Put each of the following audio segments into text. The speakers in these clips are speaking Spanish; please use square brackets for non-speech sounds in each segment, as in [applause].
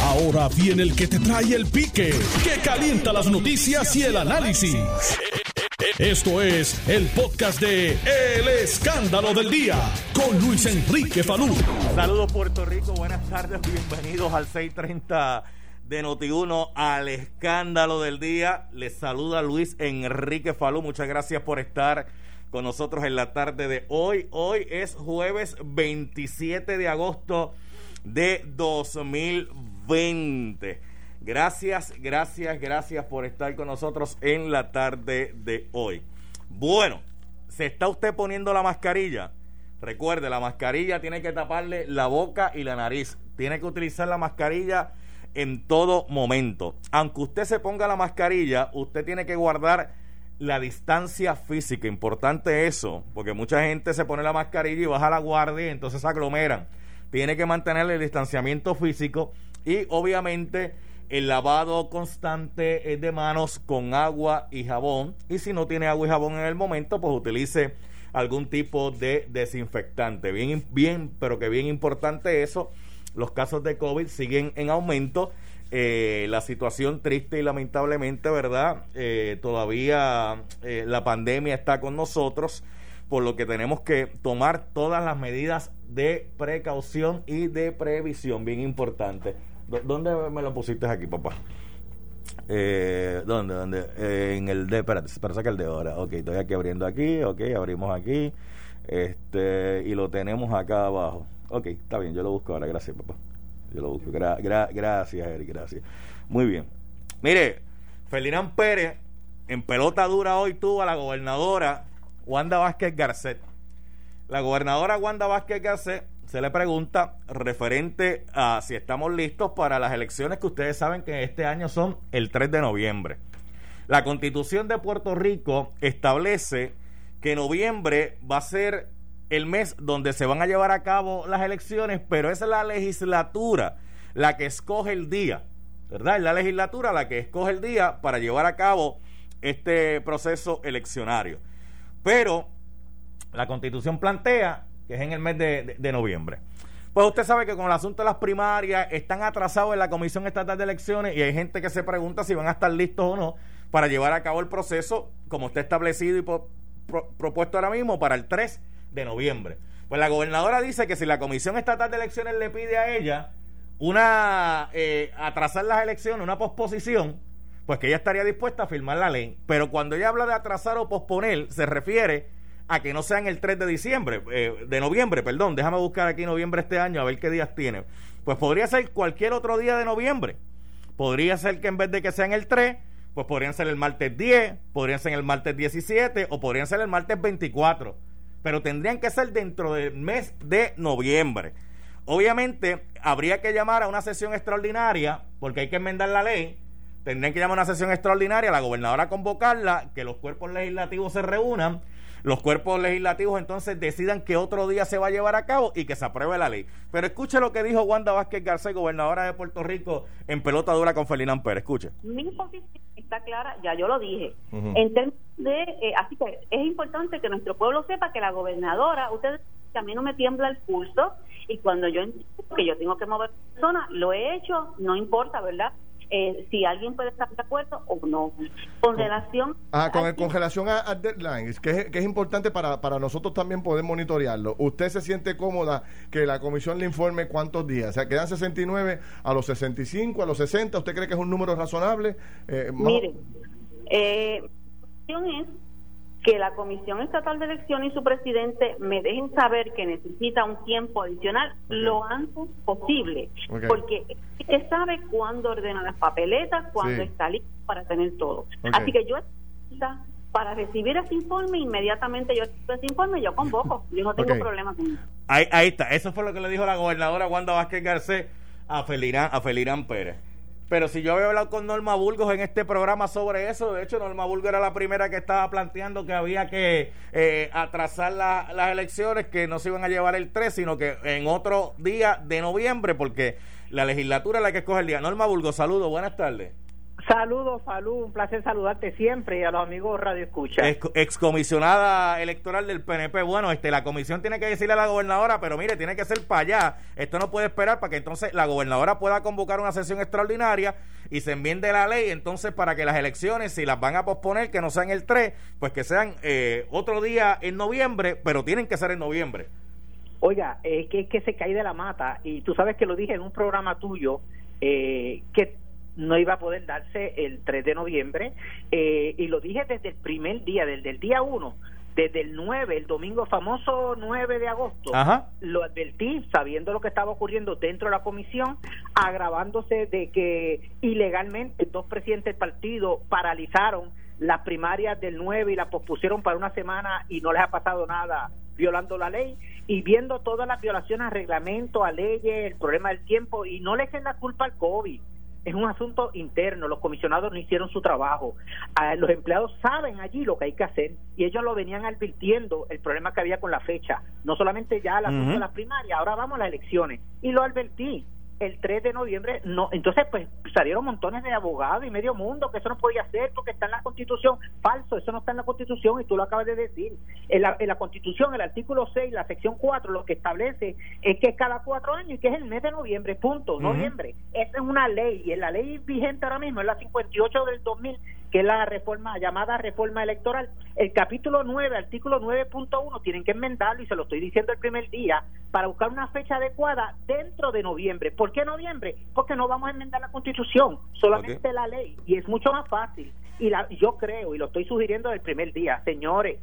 Ahora viene el que te trae el pique, que calienta las noticias y el análisis. Esto es el podcast de El Escándalo del Día con Luis Enrique Falú. Saludos Puerto Rico, buenas tardes, bienvenidos al 630 de Noti1 al Escándalo del Día. Les saluda Luis Enrique Falú, muchas gracias por estar con nosotros en la tarde de hoy. Hoy es jueves 27 de agosto de 2020. Gracias, gracias, gracias por estar con nosotros en la tarde de hoy. Bueno, ¿se está usted poniendo la mascarilla? Recuerde, la mascarilla tiene que taparle la boca y la nariz. Tiene que utilizar la mascarilla en todo momento. Aunque usted se ponga la mascarilla, usted tiene que guardar la distancia física. Importante eso, porque mucha gente se pone la mascarilla y baja la guardia y entonces se aglomeran. Tiene que mantener el distanciamiento físico y obviamente el lavado constante de manos con agua y jabón. Y si no tiene agua y jabón en el momento, pues utilice algún tipo de desinfectante. Bien, bien, pero que bien importante eso. Los casos de COVID siguen en aumento. Eh, la situación triste y lamentablemente, ¿verdad? Eh, todavía eh, la pandemia está con nosotros, por lo que tenemos que tomar todas las medidas de precaución y de previsión, bien importante. ¿Dónde me lo pusiste aquí, papá? Eh, ¿Dónde? ¿Dónde? En el de, espérate, para sacar el de ahora. Ok, estoy aquí abriendo aquí, ok, abrimos aquí, este, y lo tenemos acá abajo. Ok, está bien, yo lo busco ahora, gracias, papá. Yo lo busco, gracias, Eric, gracias. Muy bien. Mire, Ferdinand Pérez, en pelota dura hoy tuvo a la gobernadora Wanda Vázquez Garcet. La gobernadora Wanda Vázquez Garcet se le pregunta referente a si estamos listos para las elecciones que ustedes saben que este año son el 3 de noviembre. La constitución de Puerto Rico establece que noviembre va a ser el mes donde se van a llevar a cabo las elecciones, pero es la legislatura la que escoge el día, ¿verdad? Es la legislatura la que escoge el día para llevar a cabo este proceso eleccionario. Pero la constitución plantea que es en el mes de, noviembre. Pues usted sabe que con el asunto de las primarias están atrasados en la Comisión Estatal de Elecciones y hay gente que se pregunta si van a estar listos o no para llevar a cabo el proceso como está establecido y propuesto ahora mismo para el 3 de noviembre. Pues la gobernadora dice que si la Comisión Estatal de Elecciones le pide a ella una eh, atrasar las elecciones, una posposición, pues que ella estaría dispuesta a firmar la ley. Pero cuando ella habla de atrasar o posponer, se refiere a que no sean el 3 de diciembre, eh, de noviembre, perdón, déjame buscar aquí noviembre este año a ver qué días tiene. Pues podría ser cualquier otro día de noviembre. Podría ser que en vez de que sean el 3, pues podrían ser el martes 10, podrían ser el martes 17 o podrían ser el martes 24. Pero tendrían que ser dentro del mes de noviembre. Obviamente, habría que llamar a una sesión extraordinaria, porque hay que enmendar la ley. Tendrían que llamar a una sesión extraordinaria, la gobernadora convocarla, que los cuerpos legislativos se reúnan los cuerpos legislativos entonces decidan que otro día se va a llevar a cabo y que se apruebe la ley. Pero escuche lo que dijo Wanda Vázquez Garcés, gobernadora de Puerto Rico, en pelota dura con Ferdinand Pérez. Escuche. Mi posición está clara, ya yo lo dije. En términos de, eh, así que es importante que nuestro pueblo sepa que la gobernadora, ustedes que a mí no me tiembla el pulso y cuando yo que yo tengo que mover personas, lo he hecho, no importa, ¿verdad? Eh, si alguien puede estar de acuerdo o no. Con relación ah, con, el, relación a, deadlines, que es, que es importante para, para nosotros también poder monitorearlo. ¿Usted se siente cómoda que la comisión le informe cuántos días? O sea, quedan 69 a los 65, a los 60. ¿Usted cree que es un número razonable? Eh, Mire, eh, la cuestión es que la Comisión Estatal de Elecciones y su presidente me dejen saber que necesita un tiempo adicional lo antes posible, porque él sabe cuándo ordena las papeletas, cuándo está listo para tener todo. Así que yo para recibir ese informe, inmediatamente yo ese informe, yo convoco, [laughs] yo no tengo problema con eso. Ahí, ahí está, eso fue lo que le dijo la gobernadora Wanda Vázquez Garcés a Felirán, a Felirán Pérez. Pero si yo había hablado con Norma Burgos en este programa sobre eso, de hecho Norma Burgos era la primera que estaba planteando que había que eh, atrasar las elecciones, que no se iban a llevar el 3, sino que en otro día de noviembre, porque la legislatura es la que escoge el día. Norma Burgos, saludos, buenas tardes. Saludos, salud, un placer saludarte siempre y a los amigos Radio Escucha. Ex- excomisionada electoral del PNP. Bueno, este, la comisión tiene que decirle a la gobernadora, pero mire, tiene que ser para allá. Esto no puede esperar para que entonces la gobernadora pueda convocar una sesión extraordinaria y se enmiende la ley. Entonces, para que las elecciones, si las van a posponer, que no sean el 3, pues que sean eh, otro día en noviembre, pero tienen que ser en noviembre. Oiga, es que, es que se cae de la mata y tú sabes que lo dije en un programa tuyo eh, que no iba a poder darse el 3 de noviembre eh, y lo dije desde el primer día, desde el día 1, desde el 9, el domingo famoso 9 de agosto. Ajá. Lo advertí sabiendo lo que estaba ocurriendo dentro de la comisión, agravándose de que ilegalmente dos presidentes del partido paralizaron las primarias del 9 y las pospusieron para una semana y no les ha pasado nada violando la ley y viendo todas las violaciones a reglamento, a leyes, el problema del tiempo y no le echen la culpa al COVID. Es un asunto interno, los comisionados no hicieron su trabajo. Ah, los empleados saben allí lo que hay que hacer y ellos lo venían advirtiendo el problema que había con la fecha. No solamente ya la Ujú. de las primarias, ahora vamos a las elecciones. Y lo advertí el 3 de noviembre, no, entonces pues salieron montones de abogados y medio mundo que eso no podía ser porque está en la constitución, falso, eso no está en la constitución y tú lo acabas de decir. En la, en la constitución, el artículo 6, la sección 4, lo que establece es que es cada cuatro años y que es el mes de noviembre, punto, noviembre. Esa es una ley y en la ley vigente ahora mismo es la 58 del 2000 que es la reforma llamada reforma electoral. El capítulo 9, artículo 9.1, tienen que enmendarlo y se lo estoy diciendo el primer día para buscar una fecha adecuada dentro de noviembre. ¿Por qué noviembre? Porque no vamos a enmendar la constitución, solamente la ley y es mucho más fácil. Y la, yo creo, y lo estoy sugiriendo del primer día, señores,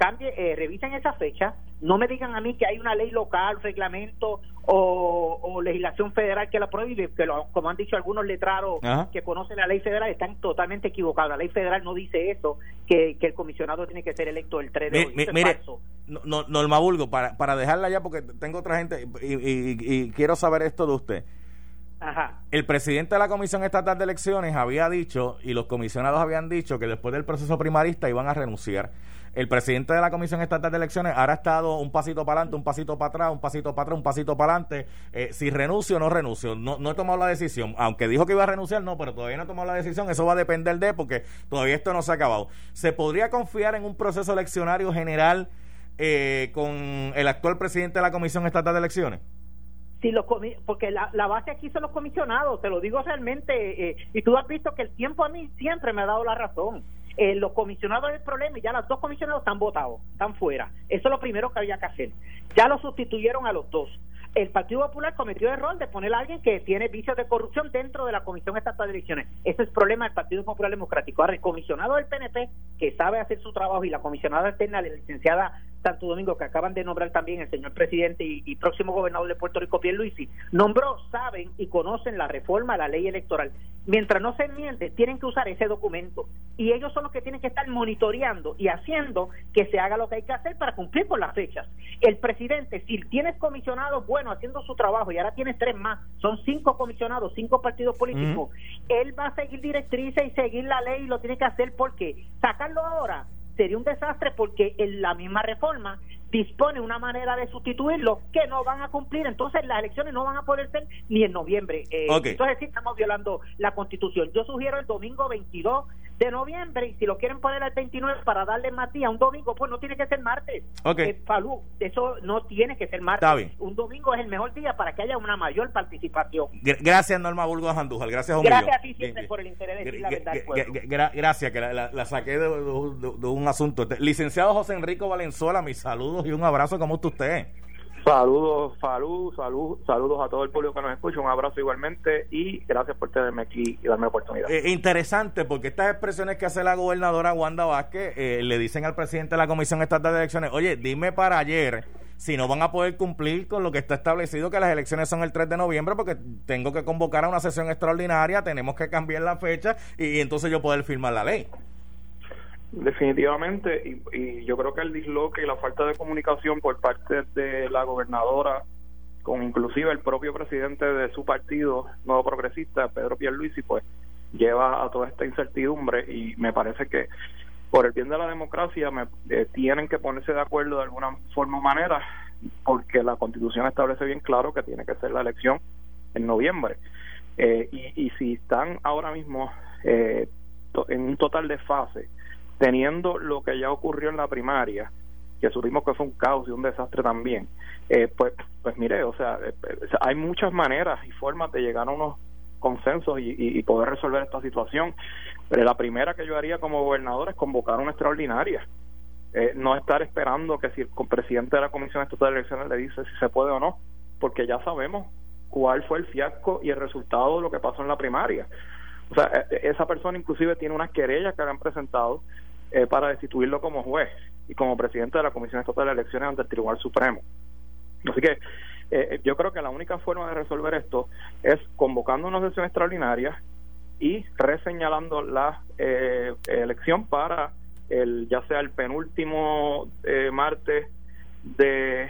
cambie, eh, revisen esa fecha, no me digan a mí que hay una ley local, reglamento o, o legislación federal que la prohíbe, que lo- como han dicho algunos letrados Ajá. que conocen la ley federal, están totalmente equivocados. La ley federal no dice eso, que, que el comisionado tiene que ser electo el 3 de Mi- hoy. mi- mire, falso. no, no- Norma Burgo, para, para dejarla ya, porque tengo otra gente y, y- y quiero saber esto de usted. Ajá. El presidente de la Comisión Estatal de Elecciones había dicho, y los comisionados habían dicho, que después del proceso primarista iban a renunciar. El presidente de la Comisión Estatal de Elecciones ahora ha estado un pasito para adelante, un pasito para atrás, un pasito para atrás, un pasito para adelante. Eh, si renuncio o no renuncio, no, he tomado la decisión. Aunque dijo que iba a renunciar, no, pero todavía no he tomado la decisión. Eso va a depender de, porque todavía esto no se ha acabado. ¿Se podría confiar en un proceso eleccionario general eh, con el actual presidente de la Comisión Estatal de Elecciones? Si los porque la, la base aquí son los comisionados, te lo digo realmente, eh, y tú has visto que el tiempo a mí siempre me ha dado la razón. Eh, los comisionados del problema y ya los dos comisionados están votados, están fuera. Eso es lo primero que había que hacer. Ya lo sustituyeron a los dos. El Partido Popular cometió el error de poner a alguien que tiene vicios de corrupción dentro de la Comisión Estatal de Elecciones. Ese es el problema del Partido Popular Democrático. Ahora, el comisionado del PNP, que sabe hacer su trabajo, y la comisionada externa, la licenciada Santo Domingo, que acaban de nombrar también el señor presidente y, y próximo gobernador de Puerto Rico, Pierluisi, nombró, saben y conocen la reforma a la ley electoral. Mientras no se enmiende, tienen que usar ese documento. Y ellos son los que tienen que estar monitoreando y haciendo que se haga lo que hay que hacer para cumplir con las fechas. El presidente, si tienes comisionados bueno haciendo su trabajo y ahora tienes tres más, son cinco comisionados, cinco partidos políticos, él va a seguir directrices y seguir la ley y lo tiene que hacer porque sacarlo ahora sería un desastre porque en la misma reforma dispone una manera de sustituirlo que no van a cumplir, entonces las elecciones no van a poder ser ni en noviembre. Eh. Entonces sí estamos violando la constitución. Yo sugiero el domingo 22 de noviembre y si lo quieren poner al 29 para darle más día un domingo, pues no tiene que ser martes. Ok. Eh, Falú, eso no tiene que ser martes. Está bien. Un domingo es el mejor día para que haya una mayor participación. Gra- Gracias, Norma Burgos Andújar. Gracias, Gracias a ti siempre Bien, por el interés de decir la verdad gra- gracias, que la, la- la saqué de, de- de- de un asunto. Licenciado José Enrico Valenzuela, mis saludos y un abrazo. ¿Cómo está usted? Saludos, salud, salud, saludos a todo el público que nos escucha, un abrazo igualmente y gracias por tenerme aquí y darme la oportunidad. Eh, interesante, porque estas expresiones que hace la gobernadora Wanda Vázquez eh, le dicen al presidente de la Comisión Estatal de Elecciones, oye, dime para ayer si no van a poder cumplir con lo que está establecido, que las elecciones son el 3 de noviembre, porque tengo que convocar a una sesión extraordinaria, tenemos que cambiar la fecha y, y entonces yo poder firmar la ley. Definitivamente, y, yo creo que el disloque y la falta de comunicación por parte de la gobernadora, con inclusive el propio presidente de su partido, Nuevo Progresista, Pedro Pierluisi, pues lleva a toda esta incertidumbre y me parece que por el bien de la democracia me, eh, tienen que ponerse de acuerdo de alguna forma o manera, porque la constitución establece bien claro que tiene que ser la elección en noviembre. Eh, y, y si están ahora mismo eh, en un total desfase, teniendo lo que ya ocurrió en la primaria, que supimos que fue un caos y un desastre también, eh, pues, pues mire, o sea, eh, hay muchas maneras y formas de llegar a unos consensos y, poder resolver esta situación. Pero la primera que yo haría como gobernador es convocar una extraordinaria. Eh, no estar esperando que si el presidente de la Comisión Estatal de Elecciones le dice si se puede o no, porque ya sabemos cuál fue el fiasco y el resultado de lo que pasó en la primaria. O sea, esa persona inclusive tiene unas querellas que han presentado para destituirlo como juez y como presidente de la Comisión Estatal de Elecciones ante el Tribunal Supremo. Así que eh, yo creo que la única forma de resolver esto es convocando una sesión extraordinaria y reseñalando la eh, elección para el ya sea el penúltimo eh, martes de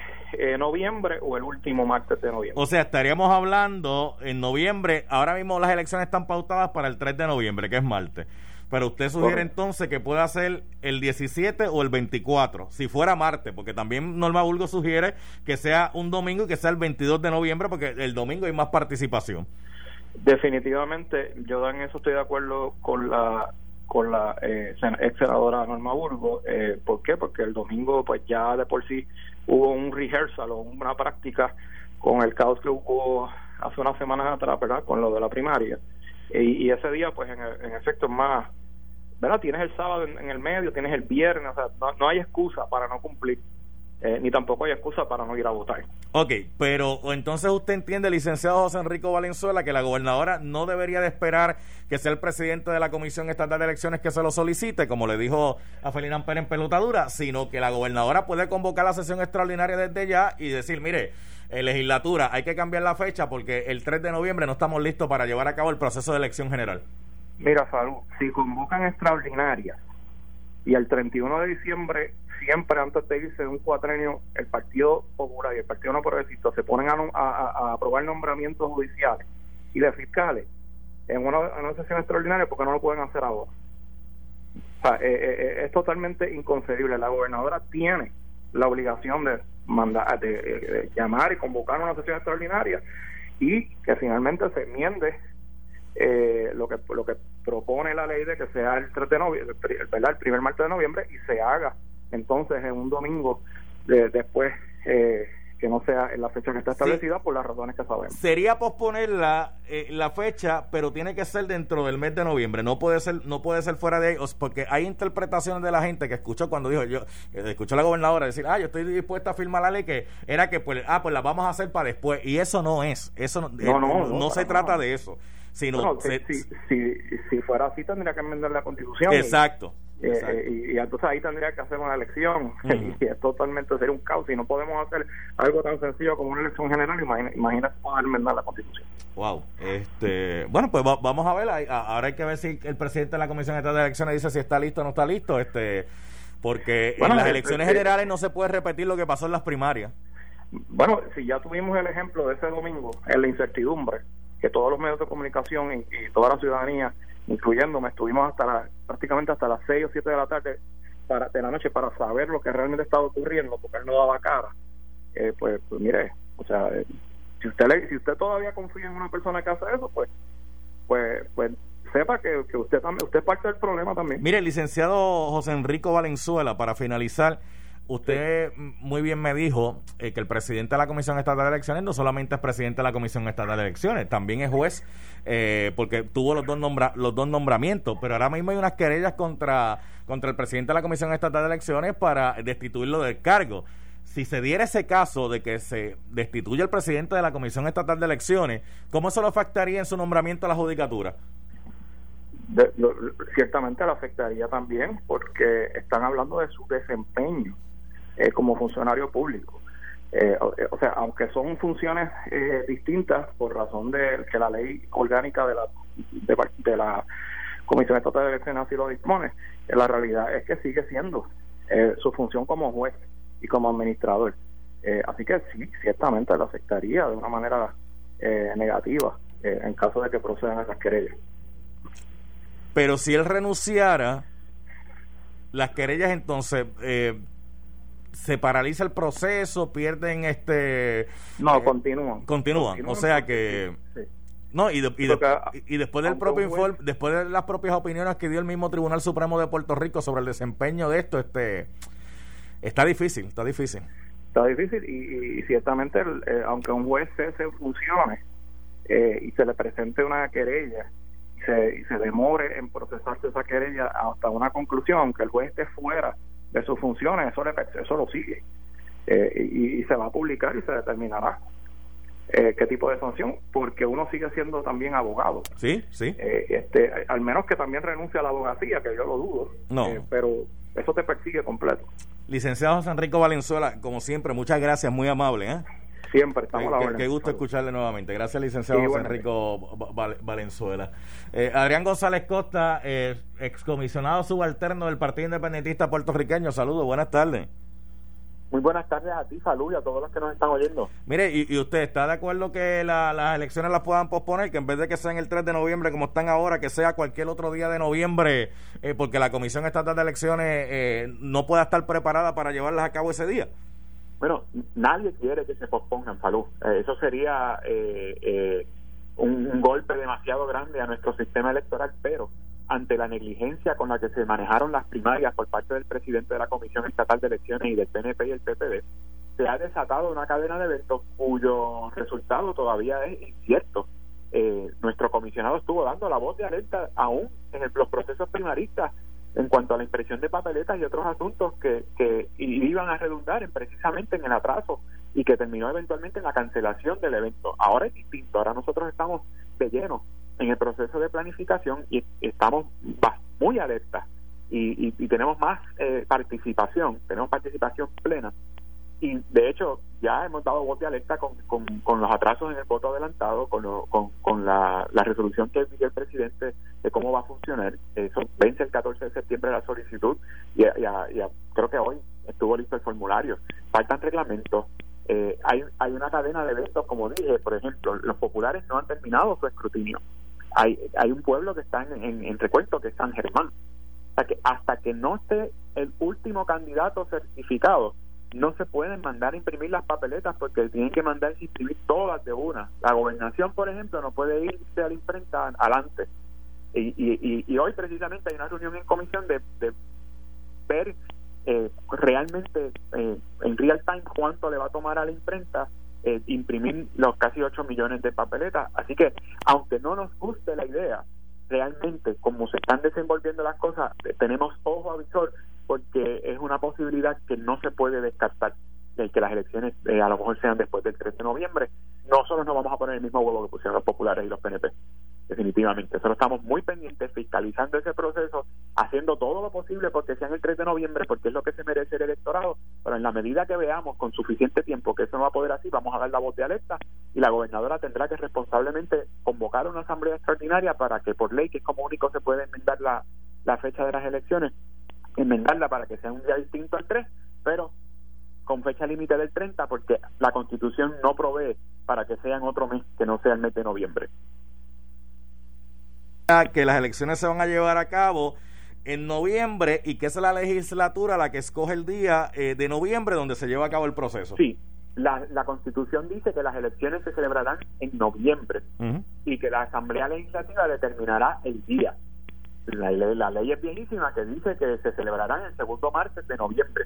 noviembre o el último martes de noviembre. O sea, estaríamos hablando en noviembre, ahora mismo las elecciones están pautadas para el 3 de noviembre, que es martes. Pero usted sugiere entonces que pueda ser el 17 o el 24, si fuera martes, porque también Norma Bulgo sugiere que sea un domingo y que sea el 22 de noviembre, porque el domingo hay más participación. Definitivamente, yo en eso estoy de acuerdo con la con la eh, ex senadora Norma Burgo. Eh, ¿Por qué? Porque el domingo, pues ya de por sí hubo un rehearsal o una práctica con el caos que hubo hace unas semanas atrás, ¿verdad? Con lo de la primaria. Y, ese día, pues en, en efecto, más ¿verdad? Tienes el sábado en, el medio, tienes el viernes, o sea, no, hay excusa para no cumplir. Eh, ni tampoco hay excusa para no ir a votar. Ok, pero entonces usted entiende, licenciado José Enrico Valenzuela, que la gobernadora no debería de esperar que sea el presidente de la Comisión Estatal de Elecciones que se lo solicite, como le dijo a Felina Pérez en pelotadura, sino que la gobernadora puede convocar la sesión extraordinaria desde ya y decir, mire, eh, legislatura, hay que cambiar la fecha porque el 3 de noviembre no estamos listos para llevar a cabo el proceso de elección general. Mira, Salud, si convocan extraordinarias y el 31 de diciembre, siempre antes de irse de un cuatrenio, el Partido Popular y el Partido No Progresista se ponen a, aprobar nombramientos judiciales y de fiscales en una, sesión extraordinaria porque no lo pueden hacer ahora. O sea, eh, eh, eh, es totalmente inconcebible. La gobernadora tiene la obligación de mandar, de llamar y convocar una sesión extraordinaria y que finalmente se enmiende eh, lo que lo que propone la ley de que sea el 3 de noviembre, el primer martes de noviembre y se haga entonces en un domingo después eh, que no sea en la fecha que está establecida por las razones que sabemos. Sería posponer la, eh, la fecha, pero tiene que ser dentro del mes de noviembre, no puede ser no puede ser fuera de ahí, porque hay interpretaciones de la gente que escuchó cuando dijo, yo escuchó a la gobernadora decir, ah, yo estoy dispuesta a firmar la ley que era que pues ah, pues la vamos a hacer para después y eso no es, eso no, no, no se trata de eso sino si, si, fuera así tendría que enmendar la constitución exacto, eh, y, entonces ahí tendría que hacer una elección. [laughs] Y es totalmente sería un caos. Y no podemos hacer algo tan sencillo como una elección general imagínate poder enmendar la constitución. Wow. Este bueno pues vamos a ver. Ahora hay que ver si el presidente de la comisión estatal de elecciones dice si está listo o no está listo este porque en las elecciones generales no se puede repetir lo que pasó en las primarias. Bueno si ya tuvimos el ejemplo de ese domingo en la incertidumbre que todos los medios de comunicación y, toda la ciudadanía, incluyéndome, estuvimos hasta prácticamente hasta las 6 o 7 de la tarde para, de la noche para saber lo que realmente estaba ocurriendo, porque él no daba cara. Eh, pues, pues mire, o sea, eh, si usted le, si usted todavía confía en una persona que hace eso, pues, pues, pues sepa que, que usted también, usted parte del problema también. Mire, licenciado José Enrico Valenzuela, para finalizar, Usted muy bien me dijo eh, que el presidente de la Comisión Estatal de Elecciones no solamente es presidente de la Comisión Estatal de Elecciones, también es juez, eh, porque tuvo los dos, nombra los dos nombramientos, pero ahora mismo hay unas querellas contra, contra el presidente de la Comisión Estatal de Elecciones para destituirlo del cargo. Si se diera ese caso de que se destituya el presidente de la Comisión Estatal de Elecciones, ¿cómo eso lo afectaría en su nombramiento a la judicatura? ciertamente lo afectaría también porque están hablando de su desempeño eh, como funcionario público. Eh, o, sea, aunque son funciones eh, distintas por razón de que la ley orgánica de la de, la Comisión Estatal de Elecciones así lo dispone, la realidad es que sigue siendo su función como juez y como administrador. así que sí, ciertamente lo afectaría de una manera negativa en caso de que procedan esas querellas. Pero si él renunciara, las querellas entonces eh, se paraliza el proceso, pierden este... No, continúan. Continúan, o sea que... No, y, y, y, después del propio informe, después de las propias opiniones que dio el mismo Tribunal Supremo de Puerto Rico sobre el desempeño de esto, este está difícil, está difícil. Está difícil y, ciertamente, eh, aunque un juez se, funcione eh, y se le presente una querella y se, y se demore en procesarse esa querella hasta una conclusión, aunque el juez esté fuera de sus funciones, eso, le, eso lo sigue. Eh, y, se va a publicar y se determinará eh, qué tipo de sanción, porque uno sigue siendo también abogado. Sí, sí. Eh, este, al menos que también renuncie a la abogacía, que yo lo dudo. No. pero eso te persigue completo. Licenciado José Enrico Valenzuela, como siempre, muchas gracias, muy amable. ¿eh? Siempre estamos a la Qué gusto escucharle nuevamente. Gracias, licenciado José Enrico Valenzuela. Adrián González Costa, excomisionado subalterno del Partido Independentista Puertorriqueño. Saludos, buenas tardes. Muy buenas tardes a ti, salud y a todos los que nos están oyendo. Mire, ¿y, usted está de acuerdo que las elecciones las puedan posponer? Que en vez de que sean el 3 de noviembre como están ahora, que sea cualquier otro día de noviembre, eh, porque la Comisión Estatal de Elecciones eh, no pueda estar preparada para llevarlas a cabo ese día. Bueno, nadie quiere que se pospongan, salud. Eh, eso sería un golpe demasiado grande a nuestro sistema electoral, pero ante la negligencia con la que se manejaron las primarias por parte del presidente de la Comisión Estatal de Elecciones y del PNP y el PPD, se ha desatado una cadena de eventos cuyo resultado todavía es incierto. Eh, nuestro comisionado estuvo dando la voz de alerta aún en los procesos primaristas en cuanto a la impresión de papeletas y otros asuntos que, que iban a redundar en, precisamente en el atraso y que terminó eventualmente en la cancelación del evento. Ahora es distinto, ahora nosotros estamos de lleno en el proceso de planificación y estamos muy alertas y, tenemos más eh, participación, tenemos participación plena y de hecho ya hemos dado voz de alerta con, con, los atrasos en el voto adelantado, con, con, la, resolución que el presidente de cómo va a funcionar. Eso vence el 14 de septiembre la solicitud y, creo que hoy estuvo listo el formulario. Faltan reglamentos. Eh, hay, hay una cadena de eventos, como dije, por ejemplo, los populares no han terminado su escrutinio hay, hay un pueblo que está en, en, recuento, que es San Germán. Que hasta que no esté el último candidato certificado, no se pueden mandar a imprimir las papeletas porque tienen que mandar a imprimir todas de una. La gobernación, por ejemplo, no puede irse a la imprenta adelante. Y, y, y, hoy precisamente hay una reunión en comisión de, de ver eh, realmente eh, en real time cuánto le va a tomar a la imprenta eh, imprimir los casi 8 millones de papeletas. Así que, aunque no nos guste la idea, realmente, como se están desenvolviendo las cosas, eh, tenemos ojo avisor porque es una posibilidad que no se puede descartar de que las elecciones eh, a lo mejor sean después del 3 de noviembre. Nosotros no vamos a poner el mismo huevo que pusieron los populares y los PNP definitivamente. Nosotros estamos muy pendientes, fiscalizando ese proceso, haciendo todo lo posible porque sean el 3 de noviembre, porque es lo que se merece el electorado, pero en la medida que veamos con suficiente tiempo que eso no va a poder así, vamos a dar la voz de alerta y la gobernadora tendrá que responsablemente convocar una asamblea extraordinaria para que por ley, que es como único se puede enmendar la, la fecha de las elecciones, enmendarla para que sea un día distinto al 3, pero con fecha límite del 30 porque la constitución no provee para que sea en otro mes que no sea el mes de noviembre que las elecciones se van a llevar a cabo en noviembre y que es la legislatura la que escoge el día eh, de noviembre donde se lleva a cabo el proceso. Sí, la, la constitución dice que las elecciones se celebrarán en noviembre y que la asamblea legislativa determinará el día. La, la, ley es viejísima que dice que se celebrarán el segundo martes de noviembre,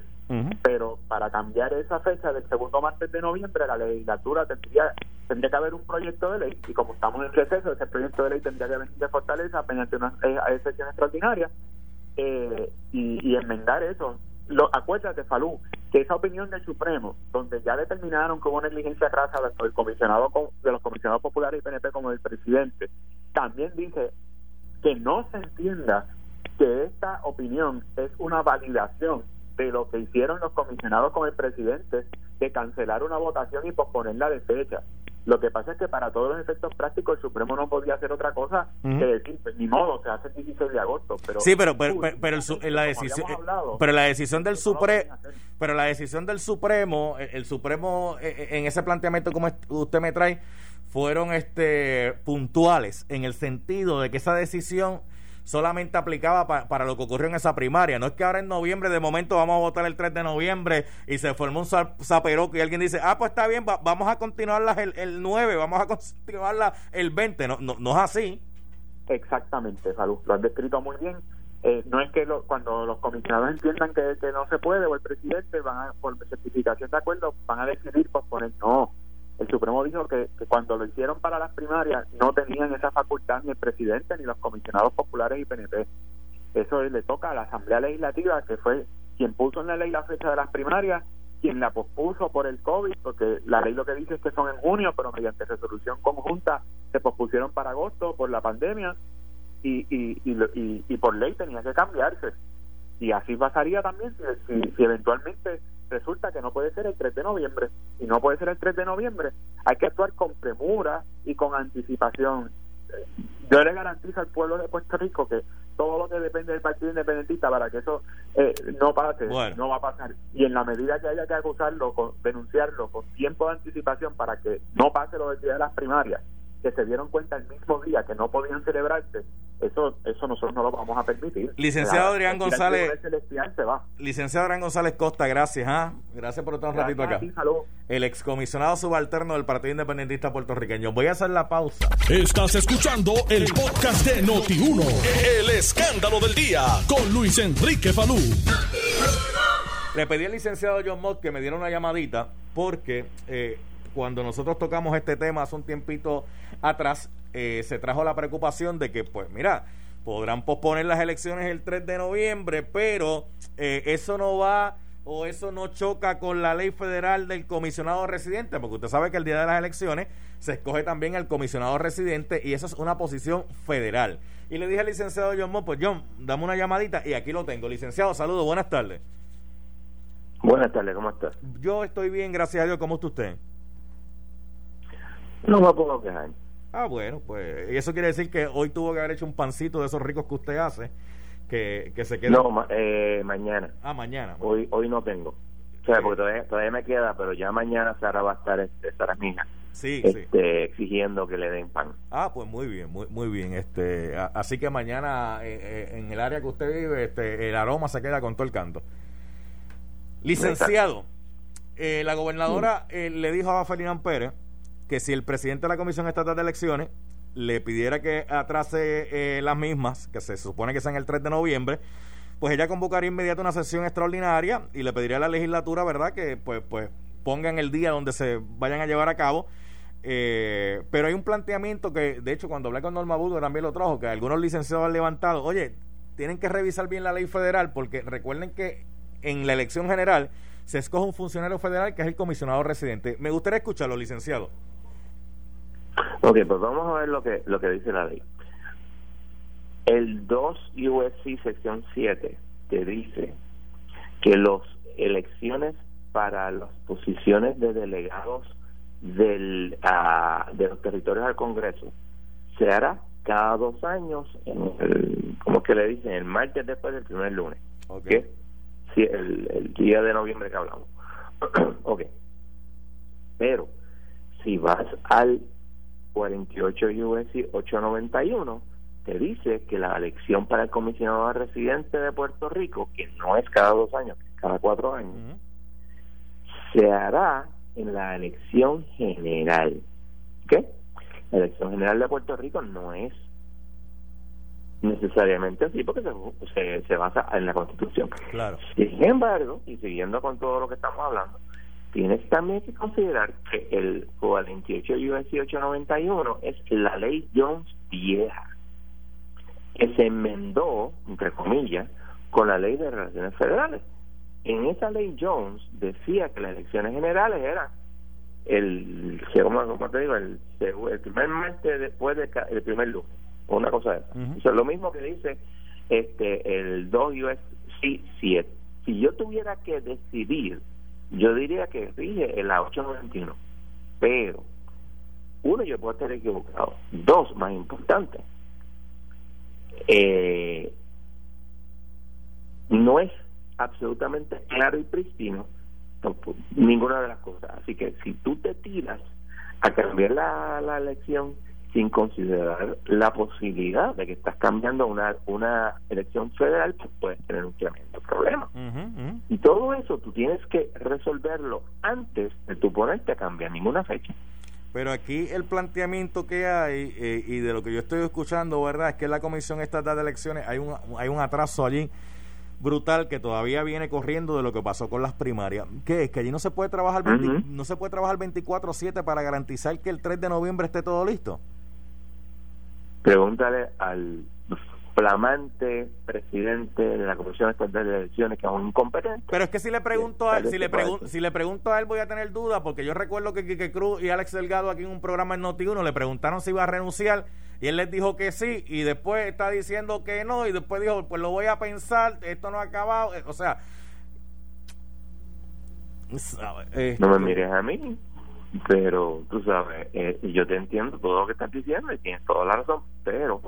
pero para cambiar esa fecha del segundo martes de noviembre la legislatura tendría tendría que haber un proyecto de ley y como estamos en receso ese proyecto de ley tendría que venir de fortaleza mediante una eh, sesión extraordinaria eh, y, enmendar eso. Lo, acuérdate, Falú, que esa opinión del Supremo, donde ya determinaron que hubo negligencia grasa del comisionado de los comisionados populares y PNP como del presidente, también dice que no se entienda que esta opinión es una validación de lo que hicieron los comisionados con el presidente de cancelar una votación y posponerla de fecha. Lo que pasa es que para todos los efectos prácticos el Supremo no podía hacer otra cosa que decir, pues, ni modo, se hace el 16 de agosto. Pero, sí, pero, pero, pero, la decisión, pero la decisión del Supremo, pero la decisión del Supremo, el, Supremo eh, eh, en ese planteamiento como usted me trae, fueron este puntuales en el sentido de que esa decisión solamente aplicaba para lo que ocurrió en esa primaria. No es que ahora en noviembre, de momento, vamos a votar el 3 de noviembre y se formó un zaperoco y alguien dice, ah, pues está bien, vamos a continuarla el, el 9, vamos a [laughs] continuarla el 20. No, no, no es así. Exactamente, Salud. Lo has descrito muy bien. Eh, no es que cuando los comisionados entiendan que, que, no se puede o el presidente van a, por certificación de acuerdo van a decidir posponer. No, el Supremo dijo que, cuando lo hicieron para las primarias no tenían esa facultad ni el presidente ni los comisionados populares y PNP. Eso le toca a la Asamblea Legislativa, que fue quien puso en la ley la fecha de las primarias, quien la pospuso por el COVID, porque la ley lo que dice es que son en junio, pero mediante resolución conjunta se pospusieron para agosto por la pandemia y, y, y, y, por ley tenía que cambiarse. Y así pasaría también si, si, eventualmente resulta que no puede ser el 3 de noviembre. Y no puede ser el 3 de noviembre. Hay que actuar con premura y con anticipación. Yo le garantizo al pueblo de Puerto Rico que todo lo que depende del Partido Independentista para que eso eh, no pase, no va a pasar. Y en la medida que haya que acusarlo, con, denunciarlo con tiempo de anticipación para que no pase lo del día de las primarias, que se dieron cuenta el mismo día que no podían celebrarse, eso eso nosotros no lo vamos a permitir. Licenciado Adrián González. Licenciado Adrián González Costa, gracias. ¿ah? Gracias por estar un ratito acá. el excomisionado subalterno del Partido Independentista puertorriqueño. Voy a hacer la pausa. Estás escuchando el podcast de Noti1. El escándalo del día con Luis Enrique Falú. Le pedí al licenciado John Mott que me diera una llamadita porque eh, cuando nosotros tocamos este tema hace un tiempito atrás, eh, se trajo la preocupación de que, pues mira, podrán posponer las elecciones el 3 de noviembre, pero eh, eso no va o eso no choca con la ley federal del comisionado residente, porque usted sabe que el día de las elecciones se escoge también el comisionado residente y eso es una posición federal. Y le dije al licenciado John Mo, pues John, dame una llamadita y aquí lo tengo. Licenciado, saludos, buenas tardes. Buenas tardes, ¿cómo estás? Yo estoy bien, gracias a Dios, ¿cómo está usted? No me puedo quejar. Ah, bueno, pues y eso quiere decir que hoy tuvo que haber hecho un pancito de esos ricos que usted hace, que, que se queda. No, eh, mañana. Ah, mañana. Hoy hoy no tengo. O sea, porque todavía, me queda, pero ya mañana Sara va a estar, este, Sara Mina, sí, este, exigiendo que le den pan. Ah, pues muy bien, muy, muy bien. este Así que mañana eh, eh, en el área que usted vive, este el aroma se queda con todo el canto. Licenciado, la gobernadora le dijo a Ferdinand Pérez que si el presidente de la Comisión Estatal de Elecciones le pidiera que atrase eh, las mismas, que se supone que sean el 3 de noviembre, pues ella convocaría inmediato una sesión extraordinaria y le pediría a la legislatura, ¿verdad?, que pues, pues pongan el día donde se vayan a llevar a cabo. Eh, pero hay un planteamiento que, de hecho, cuando hablé con Norma Budo también lo trajo, que algunos licenciados han levantado, oye, tienen que revisar bien la ley federal porque recuerden que en la elección general se escoge un funcionario federal que es el comisionado residente. Me gustaría escucharlo, licenciado. Ok, pues vamos a ver lo que, lo que dice la ley. El 2 USC sección 7 te dice que las elecciones para las posiciones de delegados del, uh, de los territorios al Congreso se hará cada dos años, en el, como que le dicen, el martes después del primer lunes. Okay. Sí, el, el día de noviembre que hablamos. [clears throat] ok. Pero si vas al 48 USC 891 te dice que la elección para el comisionado residente de Puerto Rico, que no es cada dos años, que es cada cuatro años, se hará en la elección general. ¿Qué? La elección general de Puerto Rico no es necesariamente así porque se, se, basa en la Constitución. Claro. Sin embargo, y siguiendo con todo lo que estamos hablando, tienes también que considerar que el 48 USC 891 es la ley Jones vieja, que se enmendó, entre comillas, con la ley de relaciones federales. En esa ley Jones decía que las elecciones generales eran el, como te digo, el, el primer martes después del primer lunes, o una cosa de esa. Eso es lo mismo que dice este el 2 USC 7. Si yo tuviera que decidir yo diría que rige en la 891. Pero, uno, yo puedo estar equivocado. Dos, más importante, eh, no es absolutamente claro y pristino ninguna de las cosas. Así que si tú te tiras a cambiar la, la elección sin considerar la posibilidad de que estás cambiando una, una elección federal, pues puedes tener un tremendo problema. Y todo eso tú tienes que resolverlo antes de tu ponerte a cambiar ninguna fecha. Pero aquí el planteamiento que hay eh, y de lo que yo estoy escuchando, ¿verdad? Es que la Comisión Estatal de Elecciones hay un, hay un atraso allí brutal que todavía viene corriendo de lo que pasó con las primarias. ¿Qué es? Que allí no se puede trabajar no se puede trabajar 24/7 para garantizar que el 3 de noviembre esté todo listo. Pregúntale al flamante presidente de la Comisión Estatal de Elecciones que es un incompetente. Pero es que si le pregunto a él, si le, pregunto si le pregunto a él voy a tener duda porque yo recuerdo que Quique Cruz y Alex Delgado aquí en un programa en Noti1 le preguntaron si iba a renunciar y él les dijo que sí y después está diciendo que no y después dijo pues lo voy a pensar, esto no ha acabado, o sea... no me mires a mí pero tú sabes, eh, yo te entiendo todo lo que estás diciendo y tienes toda la razón, pero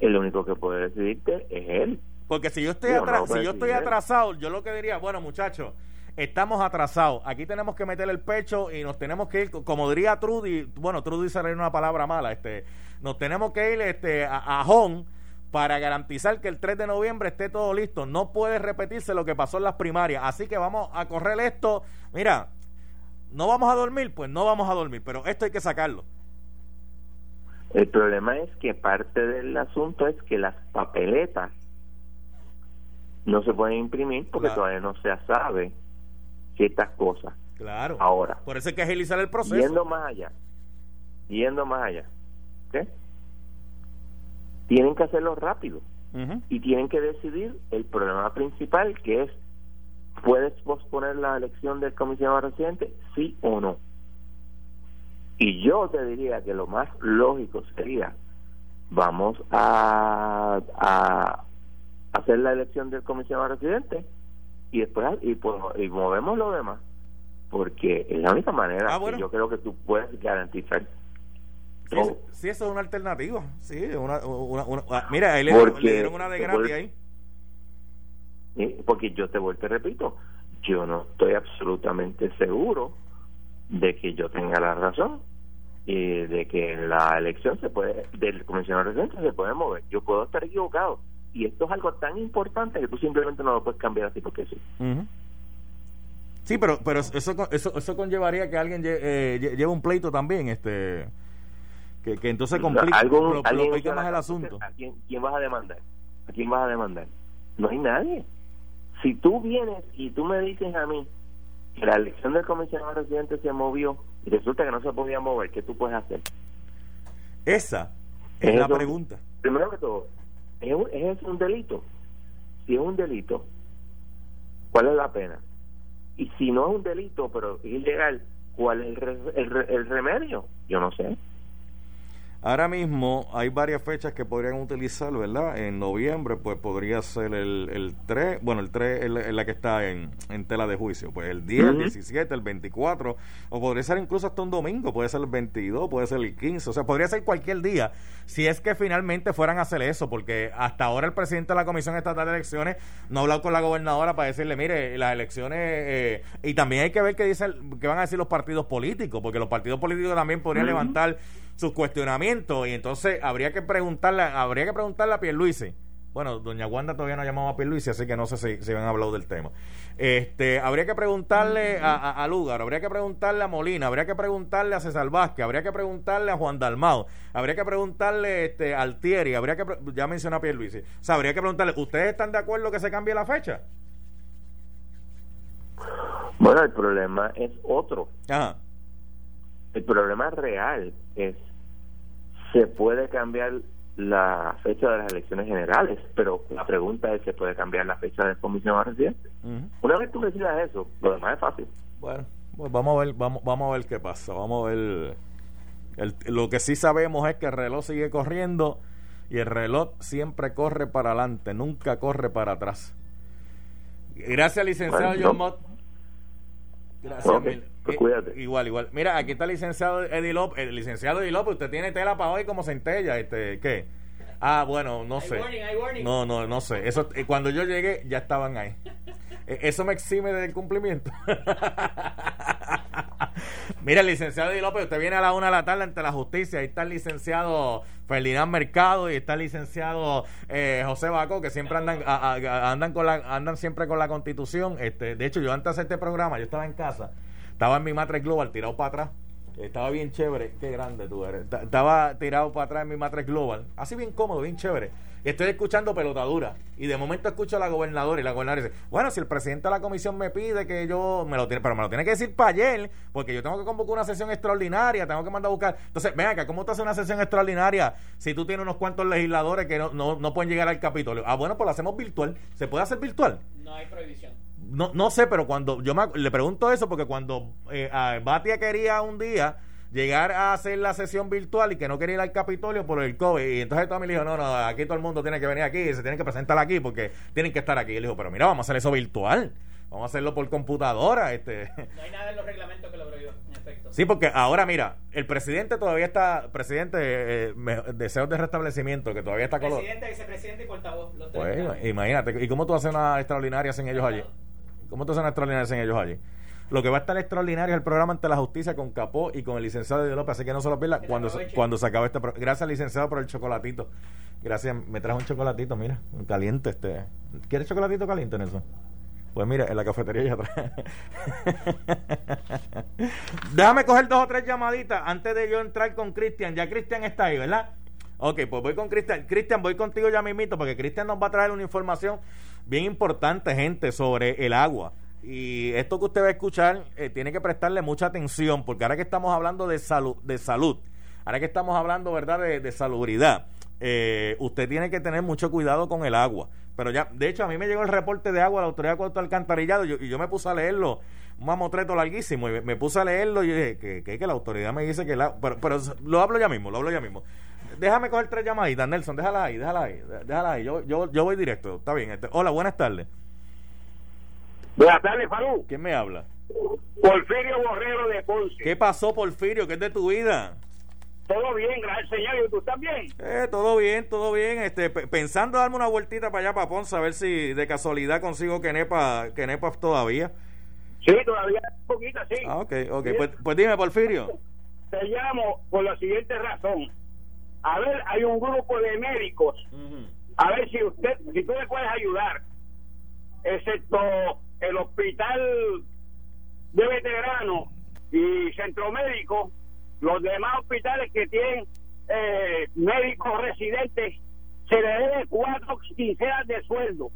el único que puede decidirte es él. Porque si yo estoy, si yo estoy atrasado, yo lo que diría, bueno muchachos, estamos atrasados, aquí tenemos que meter el pecho y nos tenemos que ir, como diría Trudy, bueno, Trudy sería una palabra mala, este, nos tenemos que ir este, a, a home para garantizar que el 3 de noviembre esté todo listo. No puede repetirse lo que pasó en las primarias. Así que vamos a correr esto. Mira, no vamos a dormir, pues no vamos a dormir, pero esto hay que sacarlo. El problema es que parte del asunto es que las papeletas no se pueden imprimir porque todavía no se sabe ciertas cosas. Claro. Ahora. Por eso hay que agilizar el proceso. Yendo más allá. Yendo más allá. ¿Qué? Tienen que hacerlo rápido. Y tienen que decidir el problema principal que es ¿Puedes posponer la elección del comisionado residente? Sí o no. Y yo te diría que lo más lógico sería, vamos a, a hacer la elección del comisionado residente y después y, pues, y movemos lo demás. Porque es la única manera ah, que yo creo que tú puedes garantizar Sí, eso es una alternativa. Sí, una, una, ah, mira, ahí le, dieron una de gratis ahí. Porque yo te vuelvo te repito, yo no estoy absolutamente seguro de que yo tenga la razón y de que la elección se puede del comisionado residente se puede mover. Yo puedo estar equivocado y esto es algo tan importante que tú simplemente no lo puedes cambiar así porque sí. Sí, pero pero eso eso, eso conllevaría que alguien eh, lleve un pleito también, este que, que entonces complica, más el asunto. ¿A quién, quién vas a demandar? ¿A quién vas a demandar? No hay nadie. Si tú vienes y tú me dices a mí que la elección del comisionado residente se movió y resulta que no se podía mover, ¿qué tú puedes hacer? Esa es, la pregunta. Primero que todo, ¿es, ¿es un delito? Si es un delito, ¿cuál es la pena? Y si no es un delito, pero es ilegal, ¿cuál es el, el remedio? Yo no sé. Ahora mismo hay varias fechas que podrían utilizar, ¿verdad? En noviembre, pues podría ser el, el 3, bueno, el 3 es la, que está en, tela de juicio, pues el 10, el 17, el 24, o podría ser incluso hasta un domingo, puede ser el 22, puede ser el 15, o sea, podría ser cualquier día, si es que finalmente fueran a hacer eso, porque hasta ahora el presidente de la Comisión Estatal de Elecciones no ha hablado con la gobernadora para decirle, mire, las elecciones, eh, y también hay que ver qué, dicen, qué van a decir los partidos políticos, porque los partidos políticos también podrían levantar sus cuestionamientos y entonces habría que preguntarle habría que preguntarle a Pierluisi bueno, doña Wanda todavía no ha llamado a Pierluisi, así que no sé si, si han hablado del tema. Este, habría que preguntarle a, a, Lugar, habría que preguntarle a Molina, habría que preguntarle a César Vázquez, habría que preguntarle a Juan Dalmao, habría que preguntarle este, a Altieri, habría que, ya mencionó a Pierluisi, o sea, habría que preguntarle, ¿ustedes están de acuerdo que se cambie la fecha? Bueno, el problema es otro. El problema real es se puede cambiar la fecha de las elecciones generales, pero la pregunta es, ¿se puede cambiar la fecha del comisionado residente? Una vez tú decidas eso, lo demás es fácil. Bueno, pues vamos a ver, vamos, vamos a ver qué pasa, vamos a ver. El, lo que sí sabemos es que el reloj sigue corriendo y el reloj siempre corre para adelante, nunca corre para atrás. Gracias, licenciado John Mott. Gracias, mil. Pues cuídate. Igual, igual. Mira, aquí está el licenciado Eddie López. El licenciado Eddie López, usted tiene tela para hoy como centella. Este, ¿Qué? Ah, bueno, no sé. No, no, no sé. Eso, eh, cuando yo llegué, ya estaban ahí. Eh, eso me exime del cumplimiento. [laughs] Mira, licenciado Di López, usted viene a la una de la tarde ante la justicia. Ahí está el licenciado Ferdinand Mercado y está el licenciado eh, José Baco, que siempre andan andan con la andan siempre con la constitución. Este, de hecho, yo antes de hacer este programa, yo estaba en casa, estaba en mi Matrix Global tirado para atrás. Estaba bien chévere. Qué grande tú eres. Estaba tirado para atrás en mi Matrix Global. Así bien cómodo, bien chévere estoy escuchando pelotadura y de momento escucho a la gobernadora y la gobernadora dice, bueno, si el presidente de la comisión me pide que yo me lo tiene, pero me lo tiene que decir para ayer, porque yo tengo que convocar una sesión extraordinaria, tengo que mandar a buscar. Entonces, ven acá, ¿cómo tú haces una sesión extraordinaria si tú tienes unos cuantos legisladores que no, no, no pueden llegar al Capitolio? Ah, bueno, pues lo hacemos virtual. ¿Se puede hacer virtual? No hay prohibición. No, no sé, pero cuando yo me, le pregunto eso, porque cuando eh, Batia quería un día llegar a hacer la sesión virtual y que no quería ir al Capitolio por el COVID. Y entonces Tommy le dijo, no, no, aquí todo el mundo tiene que venir aquí, y se tienen que presentar aquí porque tienen que estar aquí. Y él dijo, pero mira, vamos a hacer eso virtual. Vamos a hacerlo por computadora. Este. No hay nada en los reglamentos que lo prohíba, en efecto. Sí, porque ahora, mira, el presidente todavía está, presidente, eh, deseos de restablecimiento, que todavía está con Presidente, vicepresidente y portavoz. Los pues, imagínate, ¿y cómo tú haces una extraordinaria sin ellos allí? ¿Cómo tú haces una extraordinaria sin ellos allí? Lo que va a estar extraordinario es el programa ante la justicia con Capó y con el licenciado de López, así que no se lo pierda cuando, se, cuando se acabe este programa. Gracias, licenciado, por el chocolatito. Gracias, me trajo un chocolatito, mira, caliente este. ¿Quieres chocolatito caliente, Nelson? Pues mira, en la cafetería ya atrás. [laughs] Déjame coger dos o tres llamaditas antes de yo entrar con Cristian. Ya Cristian está ahí, ¿verdad? Ok, pues voy con Cristian. Cristian, voy contigo ya mismito porque Cristian nos va a traer una información bien importante, gente, sobre el agua. Y esto que usted va a escuchar eh, tiene que prestarle mucha atención porque ahora que estamos hablando de salud, de salud ahora que estamos hablando verdad de, salubridad, eh, usted tiene que tener mucho cuidado con el agua. Pero ya, de hecho, a mí me llegó el reporte de agua de la Autoridad de Cuarto Alcantarillado y yo, me puse a leerlo, un mamotreto larguísimo, y me, puse a leerlo y dije que, que, la autoridad me dice que la... Pero, pero lo hablo ya mismo, lo hablo ya mismo. Déjame coger tres llamaditas, Nelson, déjala ahí, déjala ahí, déjala ahí. Yo, yo, yo voy directo, está bien. Este, hola, buenas tardes. Buenas tardes, Falú. ¿Quién me habla? Porfirio Borrero de Ponce. ¿Qué pasó, Porfirio? ¿Qué es de tu vida? Todo bien, gracias señor. ¿Y tú también? Eh, todo bien, todo bien. Este, pensando darme una vueltita para allá, para Ponce, a ver si de casualidad consigo que nepa, que nepa todavía. Sí, todavía un poquito, sí. Ah, ok, ok. Pues, pues, dime, Porfirio. Te llamo por la siguiente razón. A ver, hay un grupo de médicos. A ver si usted, si tú me puedes ayudar. Excepto el hospital de veteranos y centro médico, los demás hospitales que tienen eh, médicos residentes, se le debe cuatro quincenas de sueldo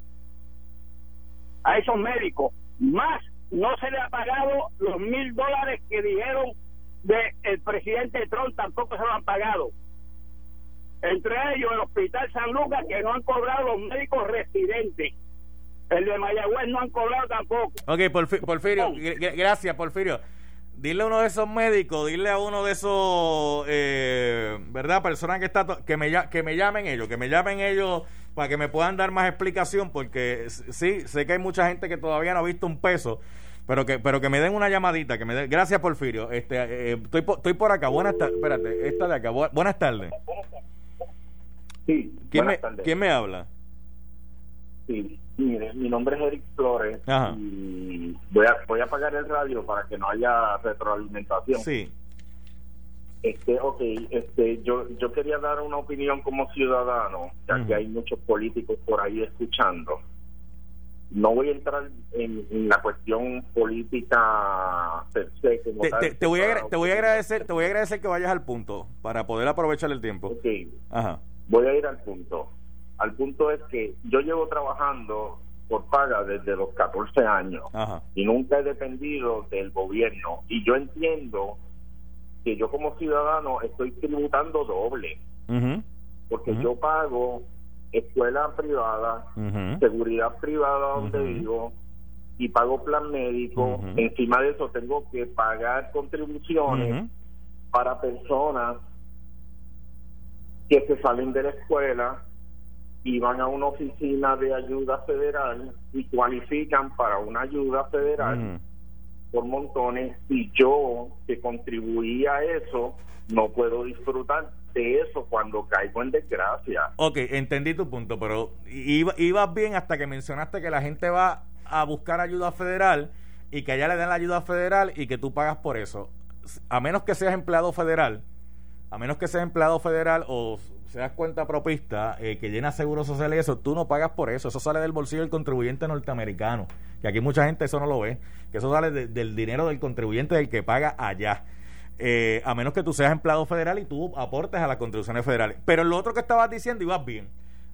a esos médicos. Más no se le ha pagado los mil dólares que dijeron del el presidente Trump, tampoco se lo han pagado. Entre ellos el Hospital San Lucas, que no han cobrado los médicos residentes el de Mayagüez no han cobrado tampoco. Ok, Porfirio, gracias, Porfirio. Dile a uno de esos médicos, dile a uno de esos, eh, ¿verdad? Personas que está que me, que me llamen ellos, que me llamen ellos para que me puedan dar más explicación, porque sí, sé que hay mucha gente que todavía no ha visto un peso, pero que pero que me den una llamadita, que me den, gracias Porfirio, este, eh, estoy, por, estoy por acá, buenas tardes, espérate, esta de acá, buenas tardes. Sí, ¿Quién, me, ¿Quién me habla? Sí, mire, mi nombre es Eric Flores y voy a, voy a apagar el radio para que no haya retroalimentación. Sí. Este, ok, este, yo, yo quería dar una opinión como ciudadano, ya que hay muchos políticos por ahí escuchando. No voy a entrar en, la cuestión política per se. te, voy a, te voy a agradecer, te voy a agradecer que vayas al punto para poder aprovechar el tiempo. Ok. Ajá. Voy a ir al punto al punto es que yo llevo trabajando por paga desde los 14 años y nunca he dependido del gobierno. Y yo entiendo que yo como ciudadano estoy tributando doble, porque yo pago escuela privada, seguridad privada donde vivo y pago plan médico. Encima de eso tengo que pagar contribuciones para personas que se salen de la escuela y van a una oficina de ayuda federal y cualifican para una ayuda federal por montones y yo que contribuí a eso no puedo disfrutar de eso cuando caigo en desgracia. Ok, entendí tu punto, pero iba, ibas bien hasta que mencionaste que la gente va a buscar ayuda federal y que allá le den la ayuda federal y que tú pagas por eso. A menos que seas empleado federal, a menos que seas empleado federal o seas cuenta propista eh, que llena seguro social y eso, tú no pagas por eso. Eso sale del bolsillo del contribuyente norteamericano. Que aquí mucha gente eso no lo ve. Que eso sale del dinero del contribuyente del que paga allá. Eh, a menos que tú seas empleado federal y tú aportes a las contribuciones federales. Pero lo otro que estabas diciendo ibas bien.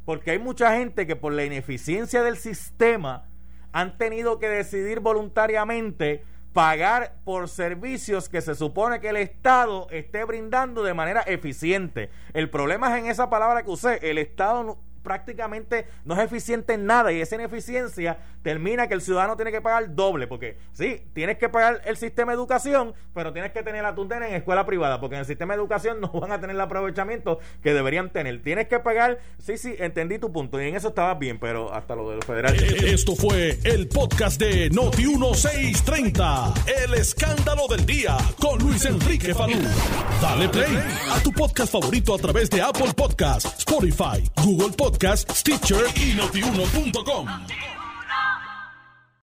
Porque hay mucha gente que por la ineficiencia del sistema han tenido que decidir voluntariamente pagar por servicios que se supone que el Estado esté brindando de manera eficiente. El problema es en esa palabra que usé, el Estado prácticamente no es eficiente en nada y esa ineficiencia termina que el ciudadano tiene que pagar doble, porque sí, tienes que pagar el sistema de educación, pero tienes que tener la tutela en escuela privada, porque en el sistema de educación [laughs] no van a tener el aprovechamiento que deberían tener. Tienes que pagar, sí, sí, entendí tu punto y en eso estabas bien, pero hasta lo de los federales. Eh, esto fue el podcast de Noti 1630, el escándalo del día con Luis Enrique Falú. Dale play a tu podcast favorito a través de Apple Podcasts, Spotify, Google Podcasts, Stitcher y notiuno.com.